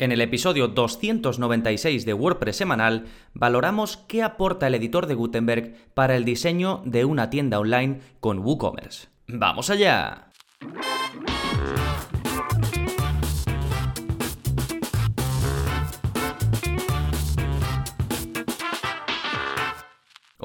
En el episodio 296 de WordPress semanal valoramos qué aporta el editor de Gutenberg para el diseño de una tienda online con WooCommerce. ¡Vamos allá!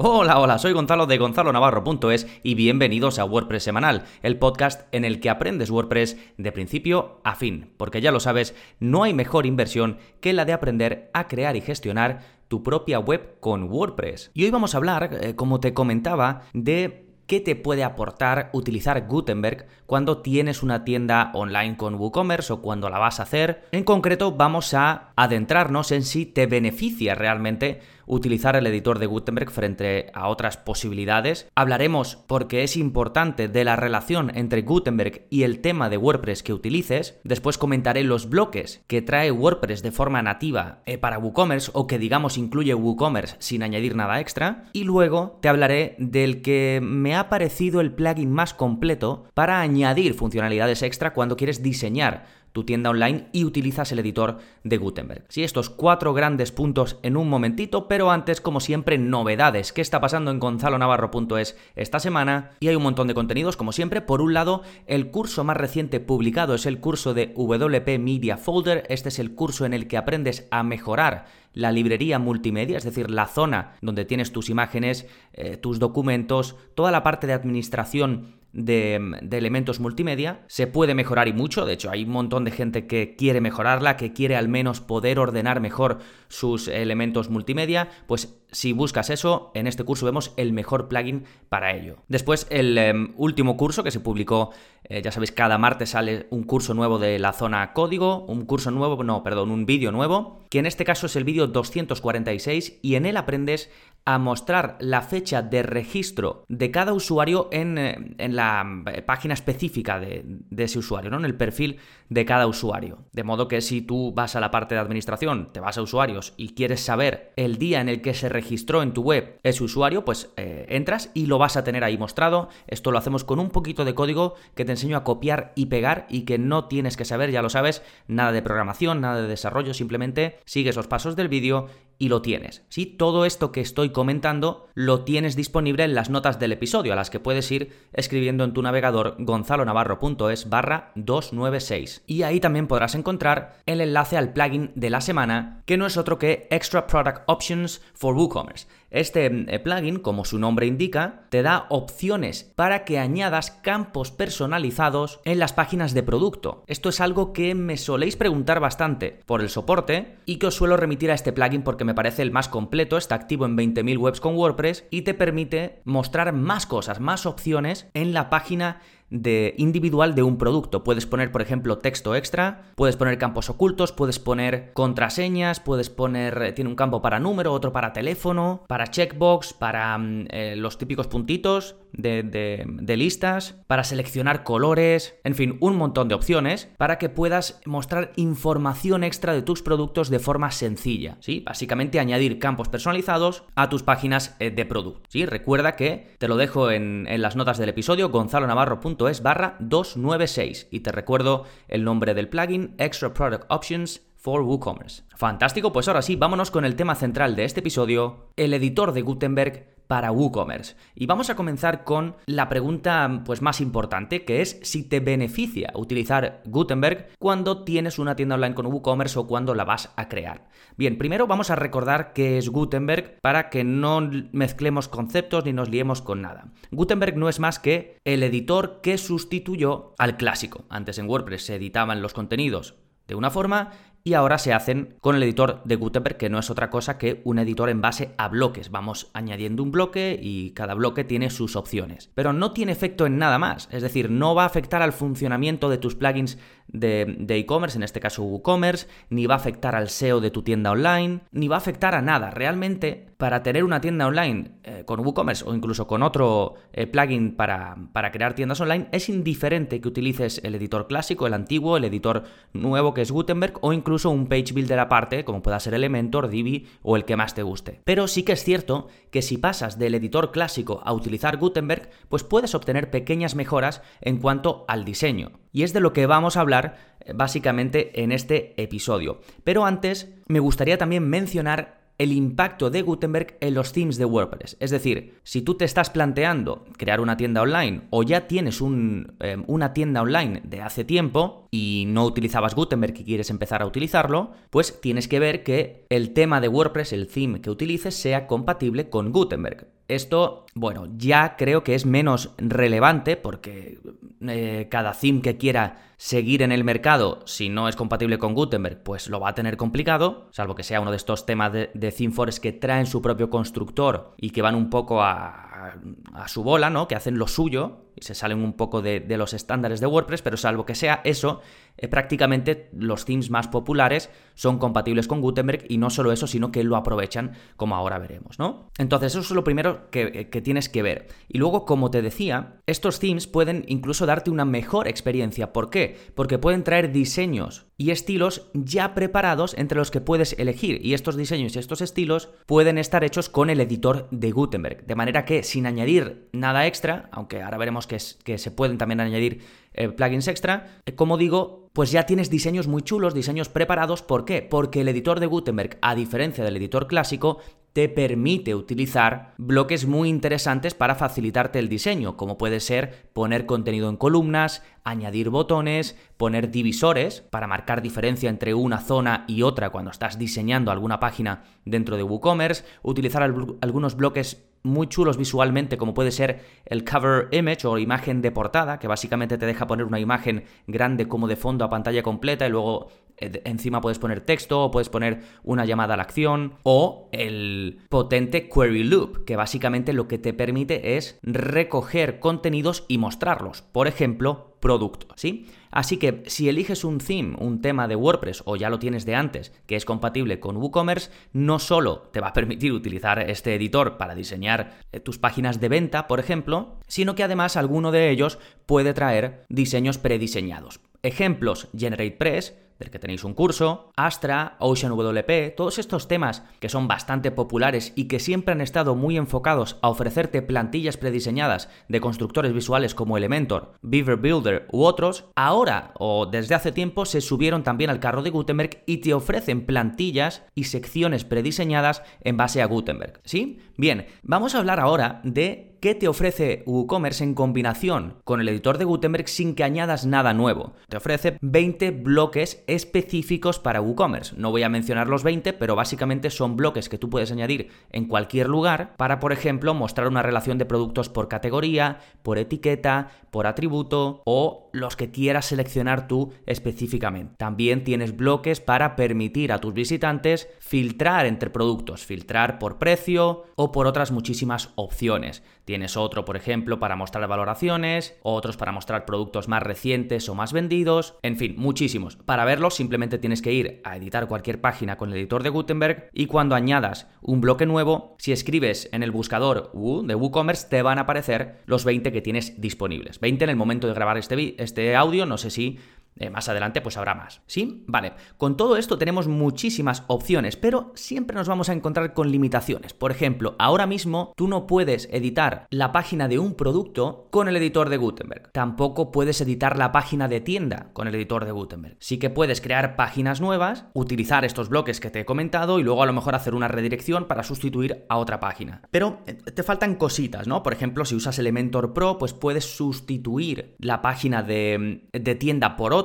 Hola, hola, soy Gonzalo de gonzalonavarro.es y bienvenidos a WordPress Semanal, el podcast en el que aprendes WordPress de principio a fin, porque ya lo sabes, no hay mejor inversión que la de aprender a crear y gestionar tu propia web con WordPress. Y hoy vamos a hablar, eh, como te comentaba, de ¿Qué te puede aportar utilizar Gutenberg cuando tienes una tienda online con WooCommerce o cuando la vas a hacer? En concreto, vamos a adentrarnos en si te beneficia realmente utilizar el editor de Gutenberg frente a otras posibilidades. Hablaremos, porque es importante, de la relación entre Gutenberg y el tema de WordPress que utilices. Después comentaré los bloques que trae WordPress de forma nativa eh, para WooCommerce o que digamos incluye WooCommerce sin añadir nada extra. Y luego te hablaré del que me ha parecido el plugin más completo para añadir funcionalidades extra cuando quieres diseñar tu tienda online y utilizas el editor de Gutenberg. Sí, estos cuatro grandes puntos en un momentito, pero antes, como siempre, novedades. ¿Qué está pasando en gonzalonavarro.es esta semana? Y hay un montón de contenidos, como siempre. Por un lado, el curso más reciente publicado es el curso de WP Media Folder. Este es el curso en el que aprendes a mejorar la librería multimedia, es decir, la zona donde tienes tus imágenes, eh, tus documentos, toda la parte de administración de, elementos multimedia se puede mejorar y mucho. De hecho, hay un montón de gente que quiere mejorarla, que quiere al menos poder ordenar mejor sus elementos multimedia. Pues si buscas eso, en este curso vemos el mejor plugin para ello. Después, el em, último curso que se publicó, eh, ya sabéis, cada martes sale un curso nuevo de la zona código, un curso nuevo, no, perdón, un vídeo nuevo, que en este caso es el vídeo 246 y en él aprendes a mostrar la fecha de registro de cada usuario en, eh, la eh, página específica de, ese usuario, ¿no? en el perfil de cada usuario. De modo que si tú vas a la parte de administración, te vas a usuarios y quieres saber el día en el que se registró en tu web ese usuario, pues eh, entras y lo vas a tener ahí mostrado. Esto lo hacemos con un poquito de código que te enseño a copiar y pegar y que no tienes que saber, ya lo sabes, nada de programación, nada de desarrollo, simplemente sigues los pasos del vídeo y lo tienes. ¿sí? Todo esto que estoy comentando lo tienes disponible en las notas del episodio, a las que puedes ir escribiendo en tu navegador gonzalonavarro.es barra 296. Y ahí también podrás encontrar el enlace al plugin de la semana, que no es otro que Extra Product Options for WooCommerce. Este eh, plugin, como su nombre indica, te da opciones para que añadas campos personalizados en las páginas de producto. Esto es algo que me soléis preguntar bastante por el soporte y que os suelo remitir a este plugin porque me parece el más completo, está activo en 20.000 webs con WordPress y te permite mostrar más cosas, más opciones en la página de individual de un producto. Puedes poner, por ejemplo, texto extra, puedes poner campos ocultos, puedes poner contraseñas, puedes poner, eh, tiene un campo para número, otro para teléfono, para checkbox, para mm, eh, los típicos puntitos de, listas, para seleccionar colores, en fin, un montón de opciones para que puedas mostrar información extra de tus productos de forma sencilla. ¿sí? Básicamente añadir campos personalizados a tus páginas eh, de producto. ¿sí? Recuerda que te lo dejo en, en las notas del episodio, gonzalonavarro.com es barra 296 y te recuerdo el nombre del plugin Extra Product Options for WooCommerce. Fantástico, pues ahora sí, vámonos con el tema central de este episodio, el editor de Gutenberg para WooCommerce. Y vamos a comenzar con la pregunta pues más importante, que es si te beneficia utilizar Gutenberg cuando tienes una tienda online con WooCommerce o cuando la vas a crear. Bien, primero vamos a recordar qué es Gutenberg para que no mezclemos conceptos ni nos liemos con nada. Gutenberg no es más que el editor que sustituyó al clásico. Antes en WordPress se editaban los contenidos de una forma y ahora se hacen con el editor de Gutenberg, que no es otra cosa que un editor en base a bloques. Vamos añadiendo un bloque y cada bloque tiene sus opciones. Pero no tiene efecto en nada más, es decir, no va a afectar al funcionamiento de tus plugins de e-commerce, en este caso WooCommerce, ni va a afectar al SEO de tu tienda online, ni va a afectar a nada. Realmente, para tener una tienda online eh, con WooCommerce o incluso con otro eh, plugin para, para crear tiendas online, es indiferente que utilices el editor clásico, el antiguo, el editor nuevo que es Gutenberg o incluso incluso un page builder aparte, como pueda ser Elementor, Divi o el que más te guste. Pero sí que es cierto que si pasas del editor clásico a utilizar Gutenberg, pues puedes obtener pequeñas mejoras en cuanto al diseño. Y es de lo que vamos a hablar eh, básicamente en este episodio. Pero antes me gustaría también mencionar el impacto de Gutenberg en los themes de WordPress. Es decir, si tú te estás planteando crear una tienda online o ya tienes eh, una tienda online de hace tiempo y no utilizabas Gutenberg y quieres empezar a utilizarlo, pues tienes que ver que el tema de WordPress, el theme que utilices, sea compatible con Gutenberg. Esto, bueno, ya creo que es menos relevante porque eh, cada theme que quiera seguir en el mercado, si no es compatible con Gutenberg, pues lo va a tener complicado, salvo que sea uno de estos temas de, de que traen su propio constructor y que van un poco a, a, su bola, ¿no? Que hacen lo suyo y se salen un poco de, los estándares de WordPress, pero salvo que sea eso, eh, prácticamente los themes más populares son compatibles con Gutenberg y no solo eso, sino que lo aprovechan como ahora veremos, ¿no? Entonces eso es lo primero que, eh, que tienes que ver. Y luego, como te decía, estos themes pueden incluso darte una mejor experiencia. ¿Por qué? Porque pueden traer diseños y estilos ya preparados entre los que puedes elegir. Y estos diseños y estos estilos pueden estar hechos con el editor de Gutenberg. De manera que sin añadir nada extra, aunque ahora veremos que, se pueden también añadir eh, plugins extra, eh, como digo, pues ya tienes diseños muy chulos, diseños preparados. ¿Por qué? Porque el editor de Gutenberg, a diferencia del editor clásico, te permite utilizar bloques muy interesantes para facilitarte el diseño, como puede ser poner contenido en columnas, añadir botones, poner divisores para marcar diferencia entre una zona y otra cuando estás diseñando alguna página dentro de WooCommerce, utilizar algunos bloques muy chulos visualmente, como puede ser el cover image o imagen de portada, que básicamente te deja poner una imagen grande como de fondo a pantalla completa y luego encima puedes poner texto o puedes poner una llamada a la acción o el potente query loop, que básicamente lo que te permite es recoger contenidos y mostrarlos. Por ejemplo, producto, ¿sí? Así que si eliges un theme, un tema de WordPress o ya lo tienes de antes que es compatible con WooCommerce, no solo te va a permitir utilizar este editor para diseñar eh, tus páginas de venta, por ejemplo, sino que además alguno de ellos puede traer diseños prediseñados. Ejemplos, GeneratePress, del que tenéis un curso, Astra, OceanWP, todos estos temas que son bastante populares y que siempre han estado muy enfocados a ofrecerte plantillas prediseñadas de constructores visuales como Elementor, Beaver Builder u otros, ahora o desde hace tiempo se subieron también al carro de Gutenberg y te ofrecen plantillas y secciones prediseñadas en base a Gutenberg. ¿Sí? Bien, vamos a hablar ahora de ¿Qué te ofrece WooCommerce en combinación con el editor de Gutenberg sin que añadas nada nuevo? Te ofrece 20 bloques específicos para WooCommerce. No voy a mencionar los 20, pero básicamente son bloques que tú puedes añadir en cualquier lugar para, por ejemplo, mostrar una relación de productos por categoría, por etiqueta, por atributo o los que quieras seleccionar tú específicamente. También tienes bloques para permitir a tus visitantes filtrar entre productos, filtrar por precio o por otras muchísimas opciones. Tienes otro, por ejemplo, para mostrar valoraciones, otros para mostrar productos más recientes o más vendidos, en fin, muchísimos. Para verlos simplemente tienes que ir a editar cualquier página con el editor de Gutenberg y cuando añadas un bloque nuevo, si escribes en el buscador de WooCommerce te van a aparecer los 20 que tienes disponibles. 20 en el momento de grabar este, este audio, no sé si eh, más adelante pues habrá más. ¿Sí? Vale. Con todo esto tenemos muchísimas opciones, pero siempre nos vamos a encontrar con limitaciones. Por ejemplo, ahora mismo tú no puedes editar la página de un producto con el editor de Gutenberg. Tampoco puedes editar la página de tienda con el editor de Gutenberg. Sí que puedes crear páginas nuevas, utilizar estos bloques que te he comentado y luego a lo mejor hacer una redirección para sustituir a otra página. Pero eh, te faltan cositas, ¿no? Por ejemplo, si usas Elementor Pro, pues puedes sustituir la página de, de tienda por otra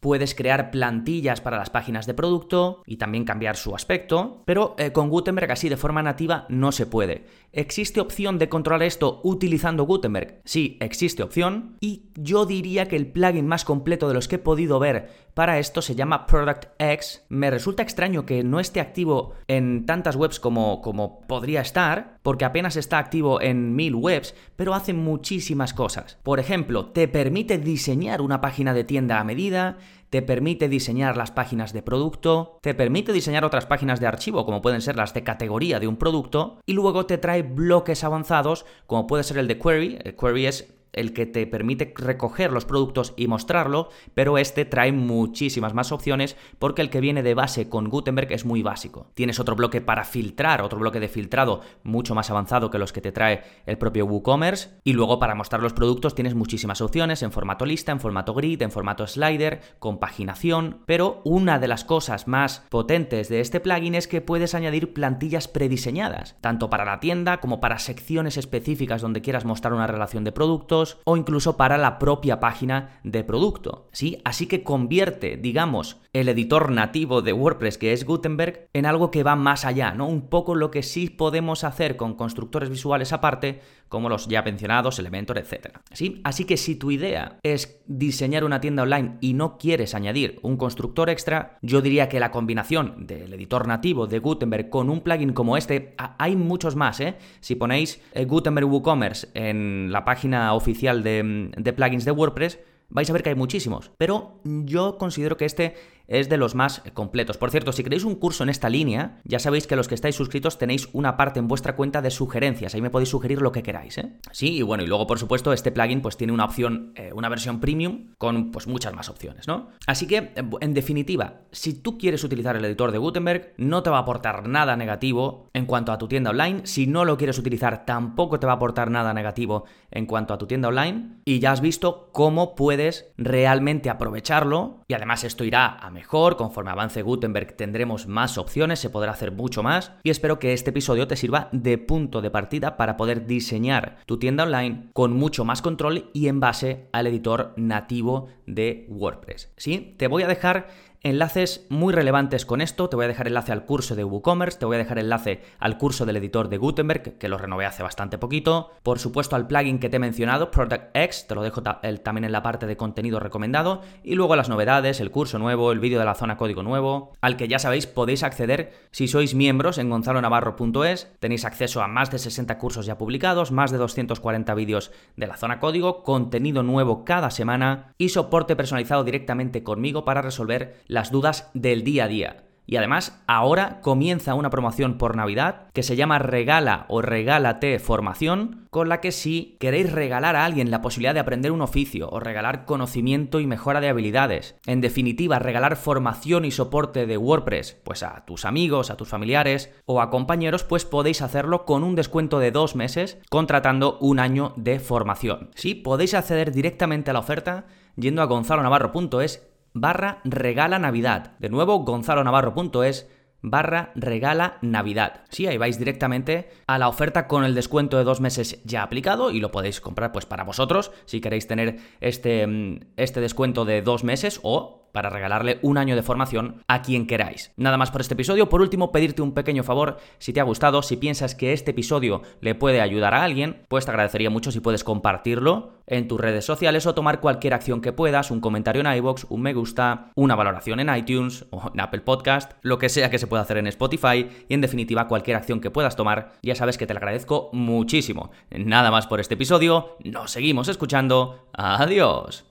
puedes crear plantillas para las páginas de producto y también cambiar su aspecto, pero eh, con Gutenberg así de forma nativa no se puede. ¿Existe opción de controlar esto utilizando Gutenberg? Sí, existe opción y yo diría que el plugin más completo de los que he podido ver para esto se llama Product X. Me resulta extraño que no esté activo en tantas webs como, como podría estar, porque apenas está activo en mil webs, pero hace muchísimas cosas. Por ejemplo, te permite diseñar una página de tienda a medida, te permite diseñar las páginas de producto, te permite diseñar otras páginas de archivo como pueden ser las de categoría de un producto y luego te trae bloques avanzados como puede ser el de query. El query es el que te permite recoger los productos y mostrarlo, pero este trae muchísimas más opciones porque el que viene de base con Gutenberg es muy básico. Tienes otro bloque para filtrar, otro bloque de filtrado mucho más avanzado que los que te trae el propio WooCommerce. Y luego para mostrar los productos tienes muchísimas opciones en formato lista, en formato grid, en formato slider, con paginación, pero una de las cosas más potentes de este plugin es que puedes añadir plantillas prediseñadas, tanto para la tienda como para secciones específicas donde quieras mostrar una relación de productos o incluso para la propia página de producto. ¿sí? Así que convierte, digamos, el editor nativo de WordPress, que es Gutenberg, en algo que va más allá, ¿no? Un poco lo que sí podemos hacer con constructores visuales aparte, como los ya mencionados, Elementor, etc. ¿Sí? Así que si tu idea es diseñar una tienda online y no quieres añadir un constructor extra, yo diría que la combinación del editor nativo de Gutenberg con un plugin como este, hay muchos más, ¿eh? Si ponéis eh, Gutenberg WooCommerce en la página oficial de, de plugins de WordPress, vais a ver que hay muchísimos, pero yo considero que este es de los más completos. Por cierto, si queréis un curso en esta línea, ya sabéis que los que estáis suscritos tenéis una parte en vuestra cuenta de sugerencias. Ahí me podéis sugerir lo que queráis, ¿eh? Sí, y bueno, y luego, por supuesto, este plugin pues tiene una opción, eh, una versión premium con pues muchas más opciones, ¿no? Así que, en definitiva, si tú quieres utilizar el editor de Gutenberg, no te va a aportar nada negativo en cuanto a tu tienda online. Si no lo quieres utilizar, tampoco te va a aportar nada negativo en cuanto a tu tienda online. Y ya has visto cómo puedes realmente aprovecharlo. Y además esto irá a mejor, conforme avance Gutenberg tendremos más opciones, se podrá hacer mucho más y espero que este episodio te sirva de punto de partida para poder diseñar tu tienda online con mucho más control y en base al editor nativo de WordPress. ¿Sí? Te voy a dejar enlaces muy relevantes con esto. Te voy a dejar enlace al curso de WooCommerce, te voy a dejar enlace al curso del editor de Gutenberg, que lo renové hace bastante poquito. Por supuesto, al plugin que te he mencionado, Product X, te lo dejo también en la parte de contenido recomendado. Y luego las novedades, el curso nuevo, el vídeo de la zona código nuevo, al que ya sabéis podéis acceder si sois miembros en gonzalonavarro.es. Tenéis acceso a más de 60 cursos ya publicados, más de 240 vídeos de la zona código, contenido nuevo cada semana y soporte personalizado directamente conmigo para resolver las dudas del día a día. Y además, ahora comienza una promoción por Navidad que se llama Regala o Regálate Formación, con la que si queréis regalar a alguien la posibilidad de aprender un oficio o regalar conocimiento y mejora de habilidades, en definitiva, regalar formación y soporte de WordPress, pues a tus amigos, a tus familiares o a compañeros, pues podéis hacerlo con un descuento de dos meses contratando un año de formación. Sí, podéis acceder directamente a la oferta yendo a gonzalonavarro.es barra regala Navidad. De nuevo, gonzalonavarro.es barra regala Navidad. Sí, ahí vais directamente a la oferta con el descuento de dos meses ya aplicado y lo podéis comprar pues para vosotros si queréis tener este, mm, este descuento de dos meses o para regalarle un año de formación a quien queráis. Nada más por este episodio. Por último, pedirte un pequeño favor. Si te ha gustado, si piensas que este episodio le puede ayudar a alguien, pues te agradecería mucho si puedes compartirlo en tus redes sociales o tomar cualquier acción que puedas, un comentario en iBox, un me gusta, una valoración en iTunes o en Apple Podcast, lo que sea que se pueda hacer en Spotify y en definitiva cualquier acción que puedas tomar, ya sabes que te lo agradezco muchísimo. Nada más por este episodio, nos seguimos escuchando. Adiós.